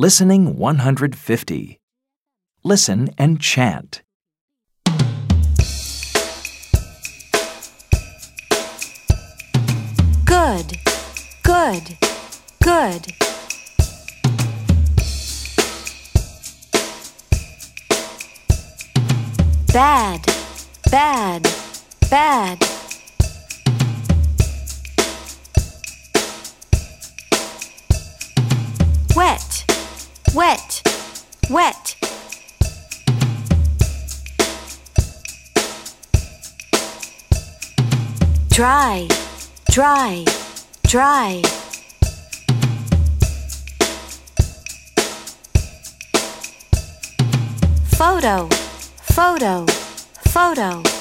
Listening 150. Listen and chant. Good, good, good. Bad, bad, bad. Wet, wet, wet. Dry, dry, dry. Photo, photo, photo.